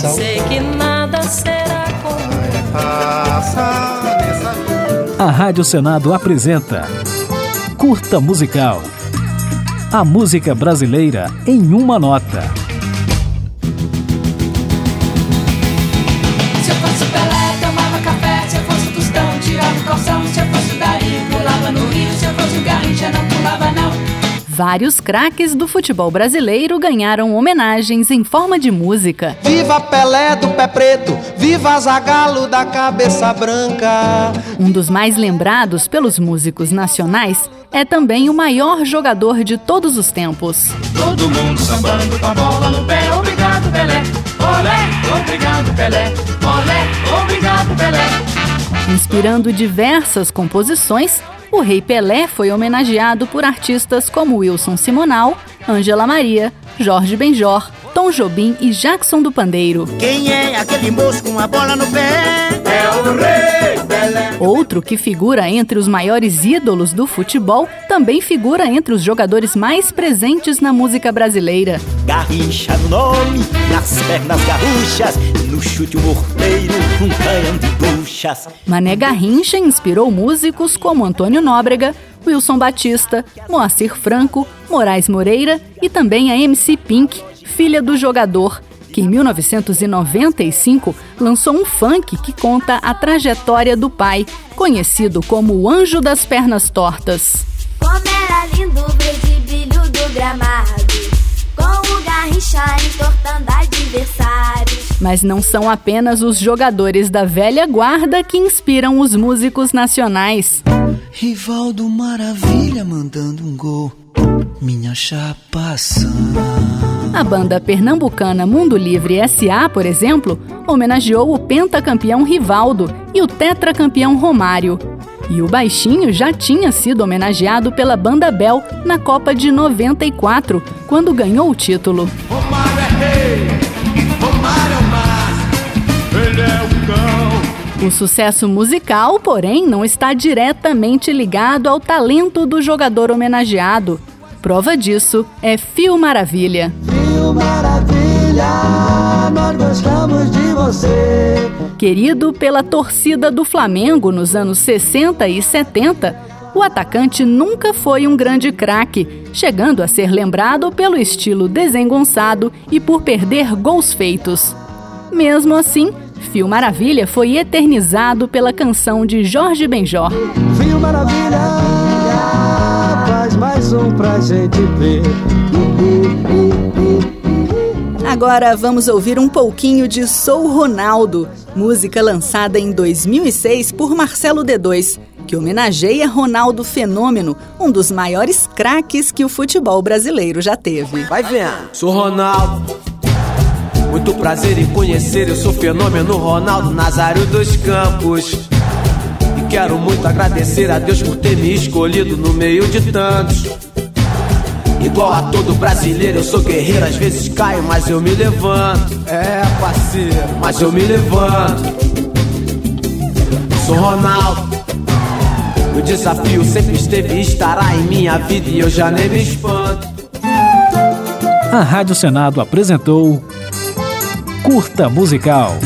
coração. Sei que nada será como passa nessa vida. A Rádio Senado apresenta Curta Musical. A música brasileira em uma nota. Vários craques do futebol brasileiro ganharam homenagens em forma de música. Viva Pelé do pé preto, viva Zagalo da cabeça branca. Um dos mais lembrados pelos músicos nacionais é também o maior jogador de todos os tempos. Todo mundo sambando com a bola no pé, obrigado Pelé. Olé, obrigado Pelé. Olé, obrigado Pelé. Inspirando diversas composições, o Rei Pelé foi homenageado por artistas como Wilson Simonal, Ângela Maria, Jorge Benjor, Tom Jobim e Jackson do Pandeiro. Quem é aquele moço com a bola no pé? Outro que figura entre os maiores ídolos do futebol também figura entre os jogadores mais presentes na música brasileira. Garrincha no nome, nas pernas garruchas, no chute o morteiro, um canhão de buchas. Mané Garrincha inspirou músicos como Antônio Nóbrega, Wilson Batista, Moacir Franco, Moraes Moreira e também a MC Pink, filha do jogador, que em 1995 lançou um funk que conta a trajetória do pai, conhecido como o Anjo das Pernas Tortas. Como era lindo brilho do gramado, com o garrincha entortando adversários. Mas não são apenas os jogadores da velha guarda que inspiram os músicos nacionais. Rivaldo Maravilha mandando um gol, minha chapação. A banda pernambucana Mundo Livre SA, por exemplo, homenageou o pentacampeão Rivaldo e o tetracampeão Romário. E o Baixinho já tinha sido homenageado pela banda Bel na Copa de 94, quando ganhou o título. Romário é rei, Romário é o mar, ele é o cão. O sucesso musical, porém, não está diretamente ligado ao talento do jogador homenageado. Prova disso é Fio Maravilha. Maravilha, nós gostamos de você. Querido pela torcida do Flamengo nos anos 60 e 70, o atacante nunca foi um grande craque, chegando a ser lembrado pelo estilo desengonçado e por perder gols feitos. Mesmo assim, Fio Maravilha foi eternizado pela canção de Jorge Benjor. Fio Maravilha, faz mais um pra gente ver. Agora vamos ouvir um pouquinho de Sou Ronaldo, música lançada em 2006 por Marcelo D2, que homenageia Ronaldo Fenômeno, um dos maiores craques que o futebol brasileiro já teve. Vai vendo. Sou Ronaldo. Muito prazer em conhecer, eu sou fenômeno Ronaldo Nazário dos Campos. E quero muito agradecer a Deus por ter me escolhido no meio de tantos. Igual a todo brasileiro, eu sou guerreiro, às vezes caio, mas eu me levanto. É, parceiro, mas eu me levanto. Sou Ronaldo. O desafio sempre esteve e estará em minha vida e eu já nem me espanto. A Rádio Senado apresentou Curta Musical.